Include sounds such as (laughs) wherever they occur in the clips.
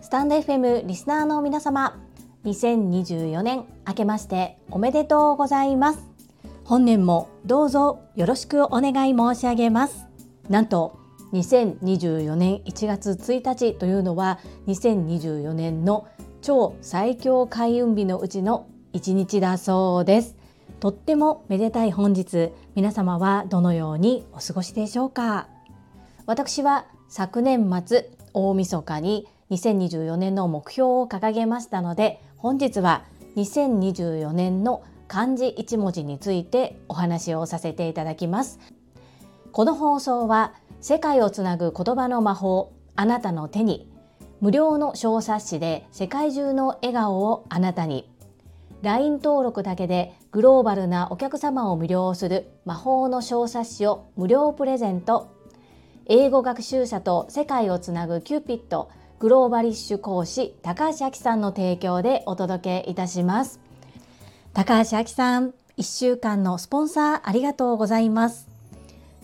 スタンド FM リスナーの皆様。2024年明けましておめでとうございます。本年もどうぞよろしくお願い申し上げます。なんと2024年1月1日というのは2024年の超最強開運日のうちの1日だそうです。とってもめでたい本日皆様はどのようにお過ごしでしょうか。私は昨年末大晦日に2024年の目標を掲げましたので本日は2024年の漢字1文字についてお話をさせていただきます。この放送は世界をつなぐ言葉の魔法あなたの手に無料の小冊子で世界中の笑顔をあなたに LINE 登録だけでグローバルなお客様を魅了する魔法の小冊子を無料プレゼント英語学習者と世界をつなぐキューピットグローバリッシュ講師高橋明さんの提供でお届けいたします。高橋明さん1週間のスポンサーありがとうございます。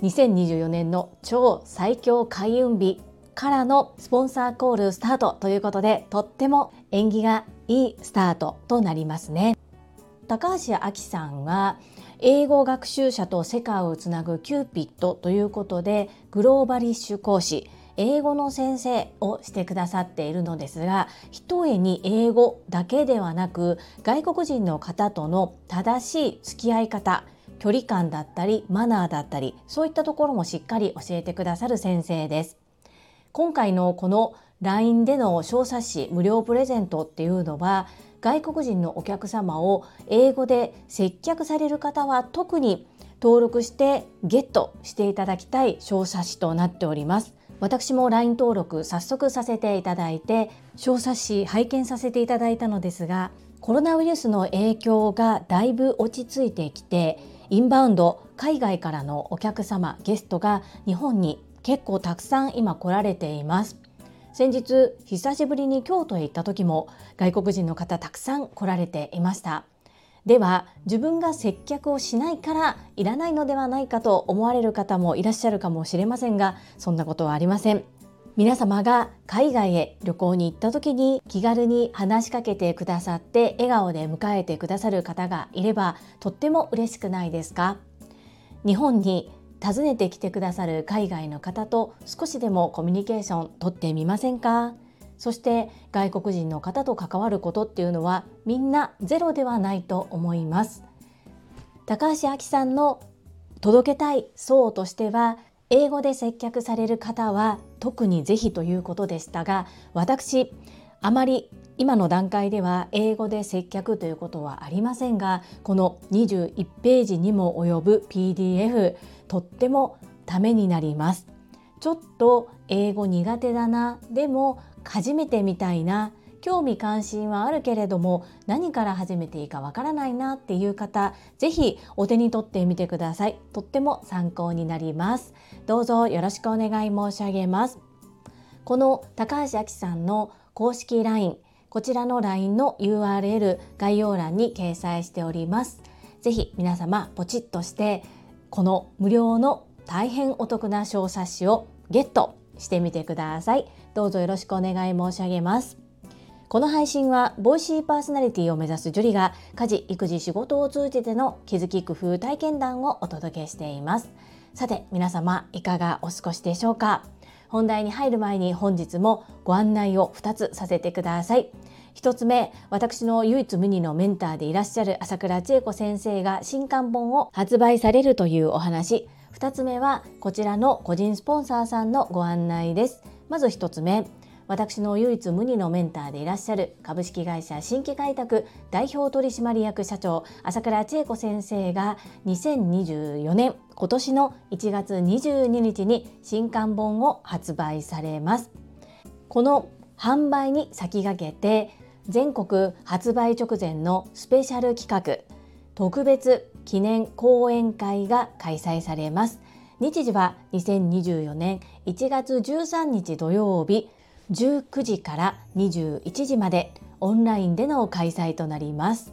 2024年の超最強開運日からのスポンサーコールスタートということでとっても縁起がいいスタートとなりますね。高橋明さんは英語学習者と世界をつなぐキューピットということでグローバリッシュ講師英語の先生をしてくださっているのですがひとえに英語だけではなく外国人の方との正しい付き合い方距離感だったりマナーだったりそういったところもしっかり教えてくださる先生です。今回のこの LINE での小冊子無料プレゼントっていうのは外国人のお客様を英語で接客される方は特に登録してゲットしていただきたい小冊子となっております。私も LINE 登録早速させていただいて小冊子拝見させていただいたのですがコロナウイルスの影響がだいぶ落ち着いてきてインバウンド海外からのお客様ゲストが日本に結構たくさん今来られています。先日久しぶりに京都へ行った時も外国人の方たくさん来られていました。では自分が接客をしないからいらないのではないかと思われる方もいらっしゃるかもしれませんがそんなことはありません。皆様が海外へ旅行に行った時に気軽に話しかけてくださって笑顔で迎えてくださる方がいればとっても嬉しくないですか？日本に訪ねてきてくださる海外の方と少しでもコミュニケーションとってみませんか？そして外国人の方と関わることっていうのはみんなゼロではないと思います。高橋明さんの届けたい層としては英語で接客される方は特にぜひということでしたが私あまり今の段階では英語で接客ということはありませんがこの21ページにも及ぶ PDF とってもためになります。ちょっと英語苦手だなでも初めてみたいな興味関心はあるけれども何から始めていいかわからないなっていう方ぜひお手に取ってみてください。とっても参考になります。どうぞよろしくお願い申し上げます。この高橋明さんの公式 LINE こちらの LINE の URL 概要欄に掲載しております。ぜひ皆様ポチッとしてこの無料の大変お得な小冊子をゲットしてみてください。どうぞよろしくお願い申し上げます。この配信はボイシーパーソナリティを目指すジュリが家事育児仕事を通じての気づき工夫体験談をお届けしています。さて皆様いかがお過ごしでしょうか？本題に入る前に本日もご案内を2つさせてください。1つ目私の唯一無二のメンターでいらっしゃる朝倉千恵子先生が新刊本を発売されるというお話。2つ目はこちらの個人スポンサーさんのご案内です。まず1つ目私の唯一無二のメンターでいらっしゃる株式会社新規開拓代表取締役社長朝倉千恵子先生が2024年今年の1月22日に新刊本を発売されます。この販売に先駆けて全国発売直前のスペシャル企画特別記念講演会が開催されます。日時は2024年1月13日土曜日19時から21時までオンラインでの開催となります。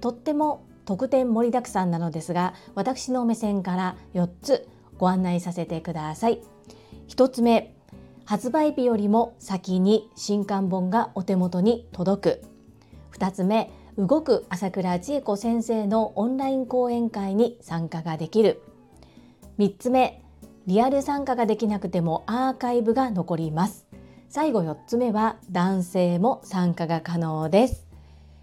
とっても特典盛りだくさんなのですが私の目線から4つご案内させてください。1つ目発売日よりも先に新刊本がお手元に届く。2つ目動く朝倉千恵子先生のオンライン講演会に参加ができる。3つ目リアル参加ができなくてもアーカイブが残ります。最後4つ目は男性も参加が可能です。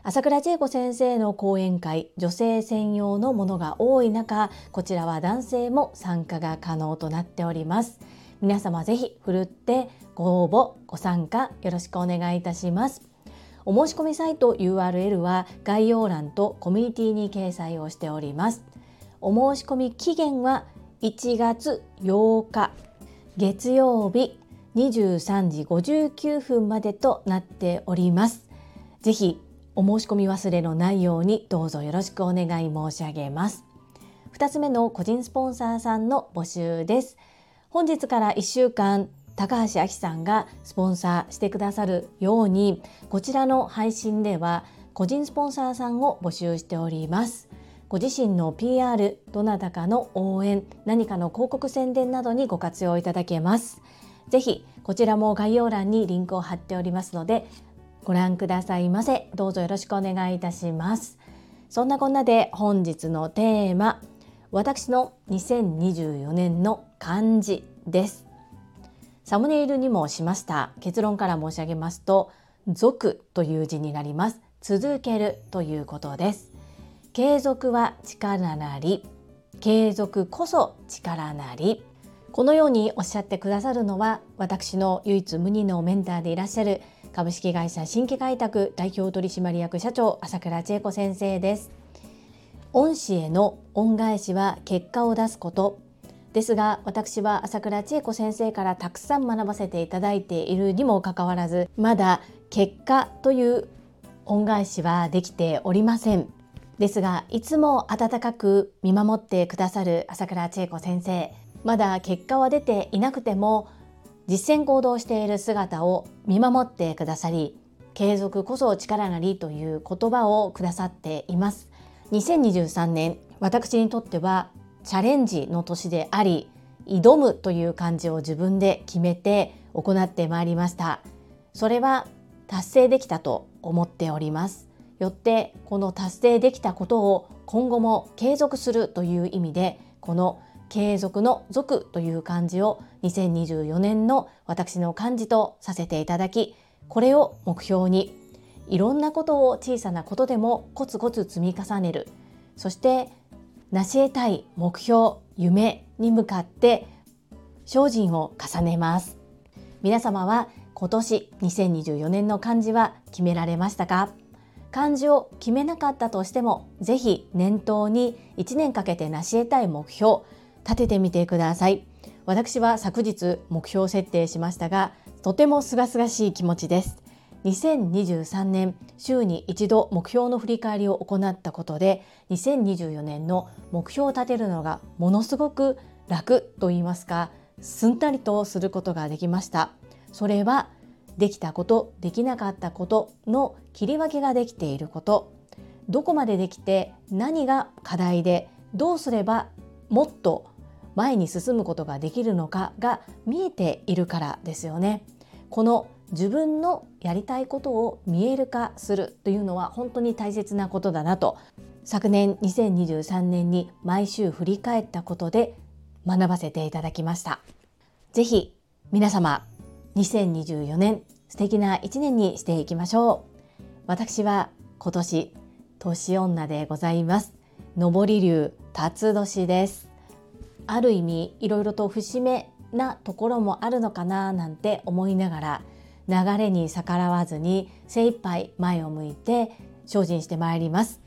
朝倉千恵子先生の講演会女性専用のものが多い中こちらは男性も参加が可能となっております。皆様ぜひふるってご応募ご参加よろしくお願いいたします。お申し込みサイト URL は概要欄とコミュニティに掲載をしております。お申し込み期限は1月8日月曜日23時59分までとなっております。ぜひお申し込み忘れのないようにどうぞよろしくお願い申し上げます。2つ目の個人スポンサーさんの募集です。本日から1週間高橋明さんがスポンサーしてくださるようにこちらの配信では個人スポンサーさんを募集しております。ご自身の PR どなたかの応援何かの広告宣伝などにご活用いただけます。ぜひこちらも概要欄にリンクを貼っておりますのでご覧くださいませ。どうぞよろしくお願いいたします。そんなこんなで本日のテーマ私の2024年の漢字です。サムネイルにもしました。結論から申し上げますと続という字になります。続けるということです。継続は力なり継続こそ力なり。このようにおっしゃってくださるのは私の唯一無二のメンターでいらっしゃる株式会社新規開拓代表取締役社長朝倉千恵子先生です。恩師への恩返しは結果を出すことですが私は朝倉千恵子先生からたくさん学ばせていただいているにもかかわらずまだ結果という恩返しはできておりません。ですがいつも温かく見守ってくださる朝倉千恵子先生まだ結果は出ていなくても実践行動している姿を見守ってくださり継続こそ力なりという言葉をくださっています。2023年私にとってはチャレンジの年であり挑むという漢字を自分で決めて行ってまいりました。それは達成できたと思っております。よってこの達成できたことを今後も継続するという意味でこの継続の続という漢字を2024年の私の漢字とさせていただきこれを目標にいろんなことを小さなことでもコツコツ積み重ねる。そして成し得たい目標夢に向かって精進を重ねます。皆様は今年2024年の漢字は決められましたか？漢字を決めなかったとしてもぜひ念頭に1年かけて成し得たい目標立ててみてください。私は昨日目標設定しましたがとても清々しい気持ちです。2023年週に一度目標の振り返りを行ったことで2024年の目標を立てるのがものすごく楽と言いますかすんなりとすることができましたそれはできたことできなかったことの切り分けができていることどこまでできて何が課題でどうすればもっと前に進むことができるのかが見えているからですよね。この自分のやりたいことを見える化するというのは本当に大切なことだなと昨年2023年に毎週振り返ったことで学ばせていただきました。ぜひ皆様2024年素敵な一年にしていきましょう。私は今年年女でございます。上り流辰年です。ある意味いろいろと節目なところもあるのかななんて思いながら流れに逆らわずに精一杯前を向いて精進してまいります。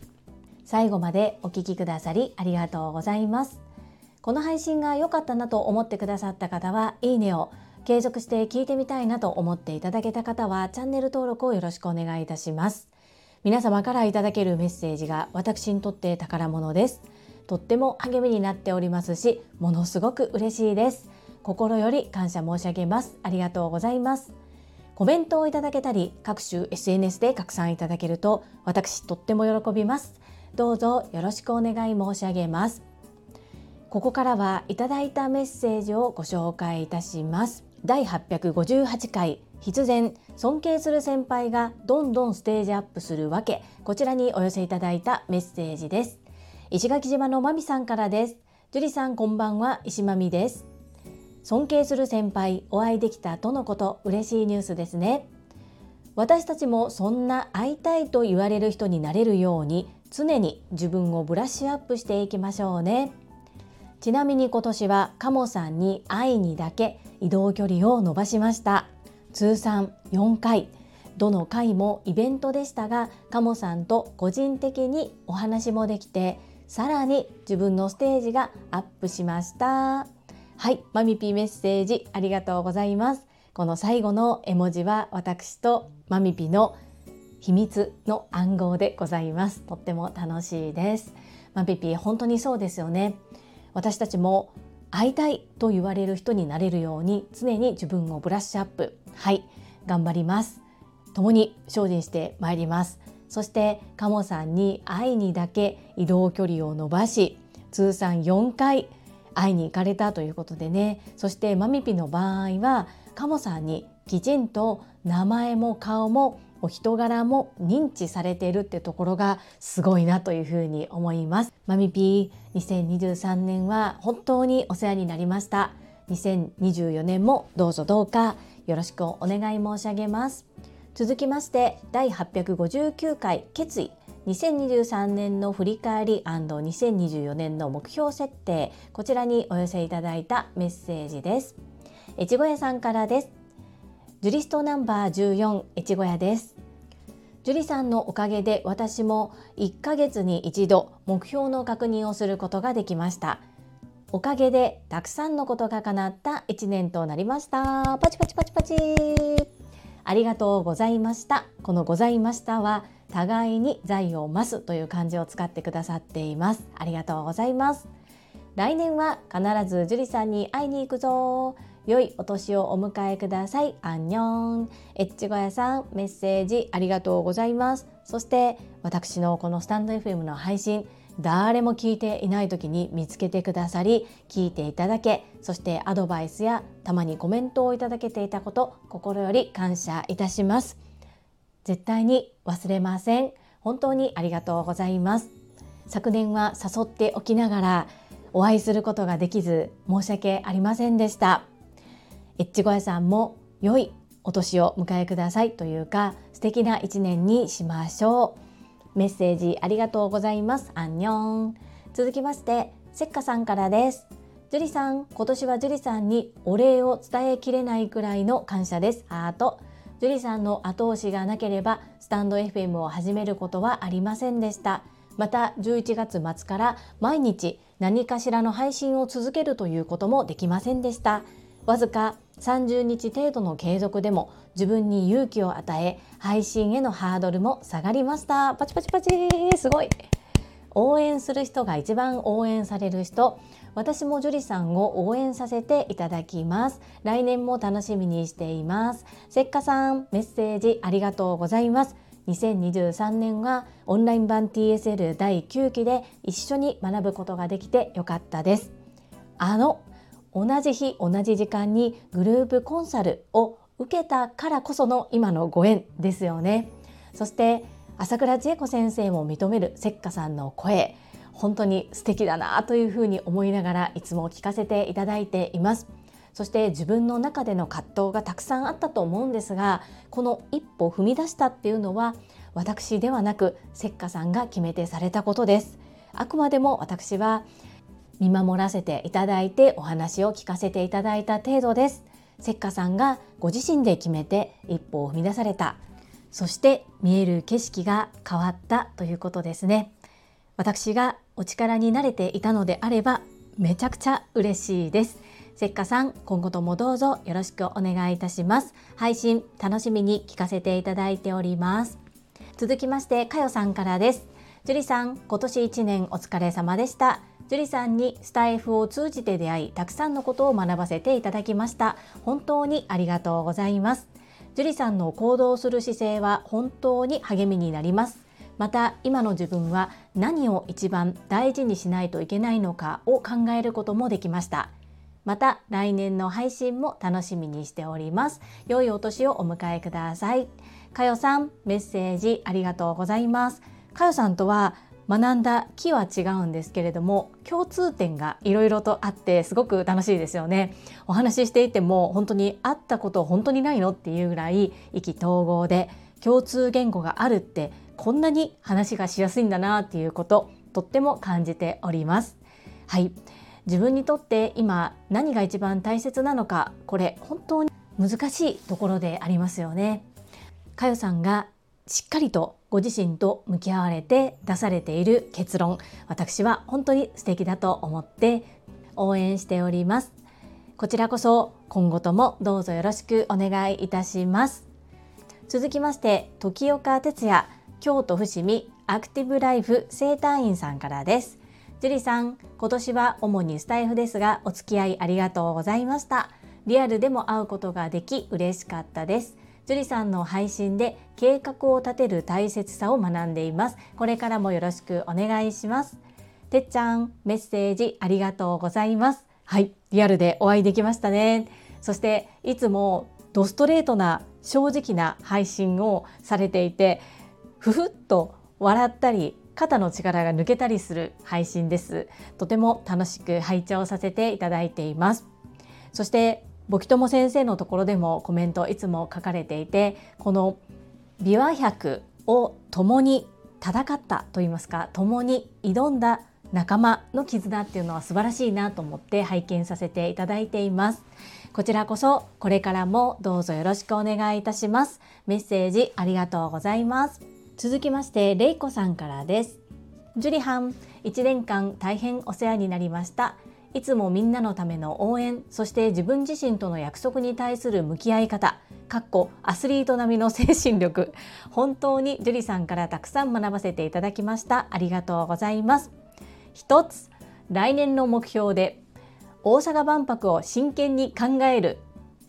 最後までお聞きくださりありがとうございます。この配信が良かったなと思ってくださった方はいいねを継続して聞いてみたいなと思っていただけた方はチャンネル登録をよろしくお願いいたします。皆様からいただけるメッセージが私にとって宝物です。とっても励みになっておりますしものすごく嬉しいです。心より感謝申し上げます。ありがとうございます。コメントをいただけたり各種 SNS で拡散いただけると私とっても喜びます。どうぞよろしくお願い申し上げます。ここからはいただいたメッセージをご紹介いたします。第858回必然尊敬する先輩がどんどんステージアップするわけ。こちらにお寄せいただいたメッセージです。石垣島のまみさんからです。樹里さんこんばんは。石まみです。尊敬する先輩お会いできたとのこと嬉しいニュースですね。私たちもそんな会いたいと言われる人になれるように常に自分をブラッシュアップしていきましょうね。ちなみに今年はカモさんに会いにだけ移動距離を伸ばしました。通算4回どの回もイベントでしたがカモさんと個人的にお話もできてさらに自分のステージがアップしました。はいマミピーメッセージありがとうございます。この最後の絵文字は私とマミピの秘密の暗号でございます。とっても楽しいです。マミピ本当にそうですよね。私たちも会いたいと言われる人になれるように常に自分をブラッシュアップ。はい頑張ります。共に精進してまいります。そしてカモさんに会いにだけ移動距離を伸ばし通算4回会いに行かれたということでねそしてマミピの場合はカモさんにきちんと名前も顔もお人柄も認知されているってところがすごいなというふうに思います。マミピー2023年は本当にお世話になりました。2024年もどうぞどうかよろしくお願い申し上げます。続きまして第859回決意2023年の振り返り &2024 年の目標設定。こちらにお寄せいただいたメッセージです。越後屋さんからです。ジュリストナンバー14越後屋です。ジュリさんのおかげで私も1ヶ月に一度目標の確認をすることができました。おかげでたくさんのことが叶った1年となりました。パチパチパチパチ。ありがとうございましたこのございましたは互いに財を増すという漢字を使ってくださっていますありがとうございます来年は必ず樹里さんに会いに行くぞ良いお年をお迎えください。アンニョン。エッチゴヤさん、メッセージありがとうございます。そして私のこのスタンド FM の配信、誰も聞いていない時に見つけてくださり、聞いていただけ、そしてアドバイスやたまにコメントをいただけていたこと、心より感謝いたします。絶対に忘れません。本当にありがとうございます。昨年は誘っておきながらお会いすることができず申し訳ありませんでした。エッチゴヤさんも良いお年を迎えくださいというか素敵な一年にしましょうメッセージありがとうございます。アンニョン。続きましてせっかさんからです。ジュリさん今年はジュリさんにお礼を伝えきれないくらいの感謝です。ハート。ジュリさんの後押しがなければスタンド FM を始めることはありませんでした。また11月末から毎日何かしらの配信を続けるということもできませんでした。わずか30日程度の継続でも自分に勇気を与え配信へのハードルも下がりました。パチパチパチ。すごい。応援する人が一番応援される人。私もジュリさんを応援させていただきます。来年も楽しみにしています。せっかさんメッセージありがとうございます。2023年はオンライン版 TSL 第9期で一緒に学ぶことができてよかったです。あの同じ日同じ時間にグループコンサルを受けたからこその今のご縁ですよね。そして朝倉千恵子先生も認めるせっかさんの声本当に素敵だなというふうに思いながらいつも聞かせていただいています。そして自分の中での葛藤がたくさんあったと思うんですがこの一歩踏み出したっていうのは私ではなくせっかさんが決めてされたことです。あくまでも私は見守らせていただいてお話を聞かせていただいた程度です。せっかさんがご自身で決めて一歩を踏み出された。そして見える景色が変わったということですね。私がお力になれていたのであればめちゃくちゃ嬉しいです。せっかさん、今後ともどうぞよろしくお願いいたします。配信楽しみに聞かせていただいております。続きまして、かよさんからです。樹里さん、今年1年お疲れ様でした。樹里さんにスタイフを通じて出会い、たくさんのことを学ばせていただきました。本当にありがとうございます。樹里さんの行動する姿勢は本当に励みになります。また今の自分は何を一番大事にしないといけないのかを考えることもできましたまた来年の配信も楽しみにしております良いお年をお迎えくださいかよさんメッセージありがとうございますかよさんとは学んだ木は違うんですけれども共通点がいろいろとあってすごく楽しいですよね。お話ししていても本当に会ったこと本当にないのっていうぐらい意気投合で共通言語があるってこんなに話がしやすいんだなっていうこととっても感じております。はい。自分にとって今何が一番大切なのかこれ本当に難しいところでありますよね。かよさんがしっかりとご自身と向き合われて出されている結論私は本当に素敵だと思って応援しております。こちらこそ今後ともどうぞよろしくお願いいたします。続きまして時岡哲也京都伏見アクティブライフ生態院さんからです。樹里さん今年は主にスタイフですがお付き合いありがとうございました。リアルでも会うことができ嬉しかったです。樹里さんの配信で計画を立てる大切さを学んでいます。これからもよろしくお願いします。てっちゃんメッセージありがとうございます。はいリアルでお会いできましたね。そしていつもドストレートな正直な配信をされていてふふっと笑ったり肩の力が抜けたりする配信です。とても楽しく拝聴させていただいています。そしてボキトモ先生のところでもコメントいつも書かれていてこの琵琶百を共に戦ったといいますか共に挑んだ仲間の絆っていうのは素晴らしいなと思って拝見させていただいています。こちらこそこれからもどうぞよろしくお願いいたします。メッセージありがとうございます。続きましてれいこさんからです。ジュリハン1年間大変お世話になりました。いつもみんなのための応援そして自分自身との約束に対する向き合い方かっこアスリート並みの精神力。本当に樹里さんからたくさん学ばせていただきました。ありがとうございます。一つ来年の目標で大阪万博を真剣に考える。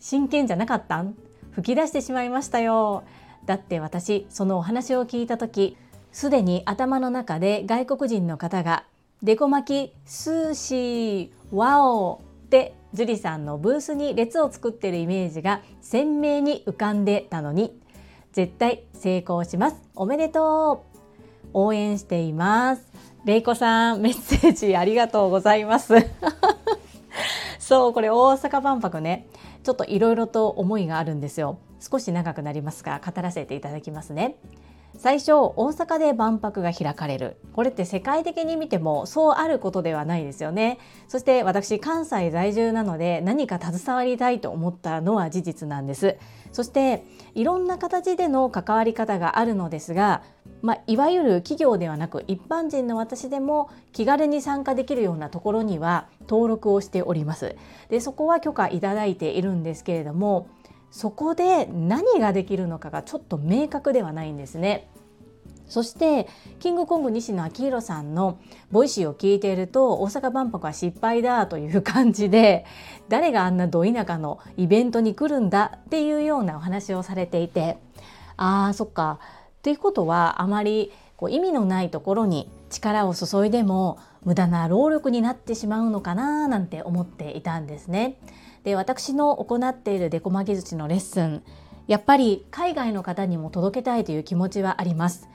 真剣じゃなかったん？吹き出してしまいましたよ。だって私そのお話を聞いた時すでに頭の中で外国人の方がデコ巻きスーシーワオって樹里さんのブースに列を作ってるイメージが鮮明に浮かんでたのに絶対成功します。おめでとう。応援しています。れいこさんメッセージありがとうございます。(laughs) そうこれ大阪万博ね。ちょっといろいろと思いがあるんですよ。少し長くなりますが語らせていただきますね。最初大阪で万博が開かれる。これって世界的に見てもそうあることではないですよね。そして私関西在住なので何か携わりたいと思ったのは事実なんです。そしていろんな形での関わり方があるのですがまあ、いわゆる企業ではなく一般人の私でも気軽に参加できるようなところには登録をしております。でそこは許可いただいているんですけれどもそこで何ができるのかがちょっと明確ではないんですね。そしてキングコング西野亮廣さんの Voicy を聞いていると大阪万博は失敗だという感じで誰があんなど田舎のイベントに来るんだっていうようなお話をされていてあーそっかっていうことはあまりこう意味のないところに力を注いでも無駄な労力になってしまうのかななんて思っていたんですね。で私の行っているデコ巻き寿司のレッスンやっぱり海外の方にも届けたいという気持ちはあります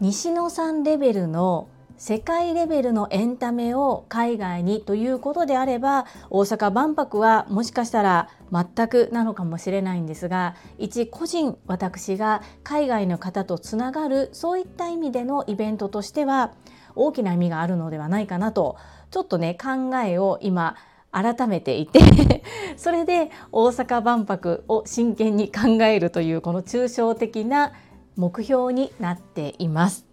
西野さんレベルの世界レベルのエンタメを海外にということであれば大阪万博はもしかしたら全くなのかもしれないんですが一個人私が海外の方とつながるそういった意味でのイベントとしては大きな意味があるのではないかなとちょっとね考えを今改めていて (laughs) それで大阪万博を真剣に考えるというこの抽象的な目標になっています。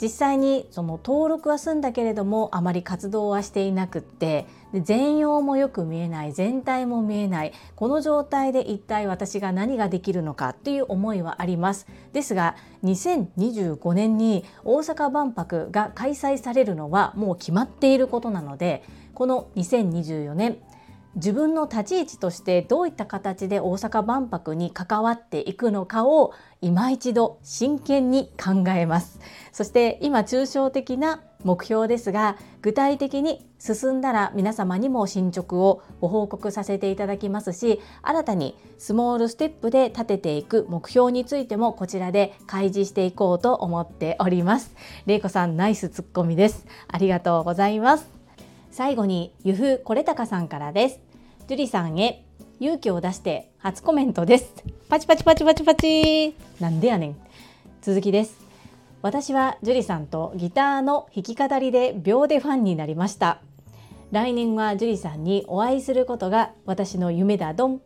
実際にその登録は済んだけれどもあまり活動はしていなくってで全容もよく見えない全体も見えないこの状態で一体私が何ができるのかっていう思いはあります。ですが2025年に大阪万博が開催されるのはもう決まっていることなのでこの2024年自分の立ち位置としてどういった形で大阪万博に関わっていくのかを今一度真剣に考えます。そして今抽象的な目標ですが具体的に進んだら皆様にも進捗をご報告させていただきますし新たにスモールステップで立てていく目標についてもこちらで開示していこうと思っております。れいこさんナイスツッコミです。ありがとうございます。最後にゆふこれたかさんからですジュリさんへ勇気を出して初コメントですパチパチパチパチパチなんでやねん続きです私はジュリさんとギターの弾き語りで秒でファンになりました来年はジュリさんにお会いすることが私の夢だどん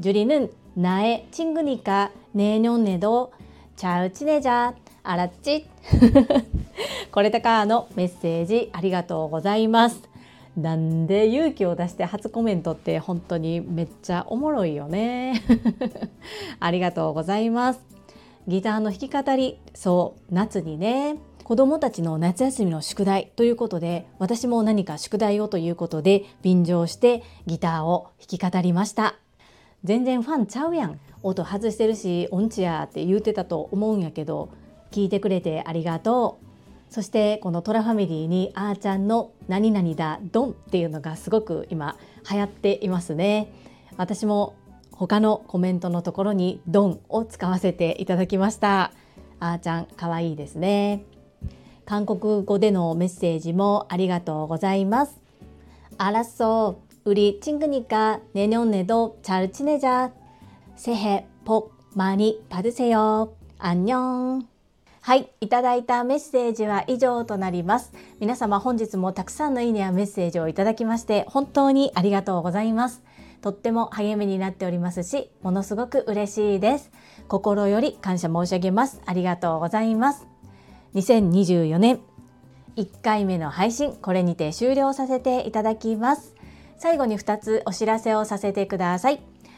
ジュリ는나의친구니까내년에도잘지내자알았지これたかのメッセージありがとうございます なんで勇気を出して初コメントって本当にめっちゃおもろいよね。(laughs) ありがとうございます。ギターの弾き語りそう夏にね子どもたちの夏休みの宿題ということで私も何か宿題をということで便乗してギターを弾き語りました。全然ファンちゃうやん。音外してるし音痴やって言うてたと思うんやけど聞いてくれてありがとう。そしてこのトラファミリーにあーちゃんの何々だドンっていうのがすごく今流行っていますね私も他のコメントのところにドンを使わせていただきましたあーちゃん可愛いですね韓国語でのメッセージもありがとうございますあらそう우리친구니까내년에도잘지내자새해복많이받으세요안녕 はい、いただいたメッセージは以上となります。皆様本日もたくさんのいいねやメッセージをいただきまして本当にありがとうございます。とっても励みになっておりますし、ものすごく嬉しいです。心より感謝申し上げます。ありがとうございます。2024年1回目の配信、これにて終了させていただきます。最後に2つお知らせをさせてください。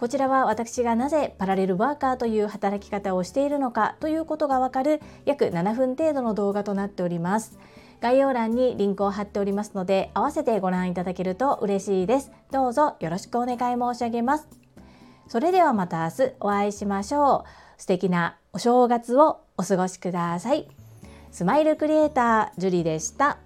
こちらは私がなぜパラレルワーカーという働き方をしているのかということがわかる約7分程度の動画となっております。概要欄にリンクを貼っておりますので、合わせてご覧いただけると嬉しいです。どうぞよろしくお願い申し上げます。それではまた明日お会いしましょう。素敵なお正月をお過ごしください。スマイルクリエイター、ジュリでした。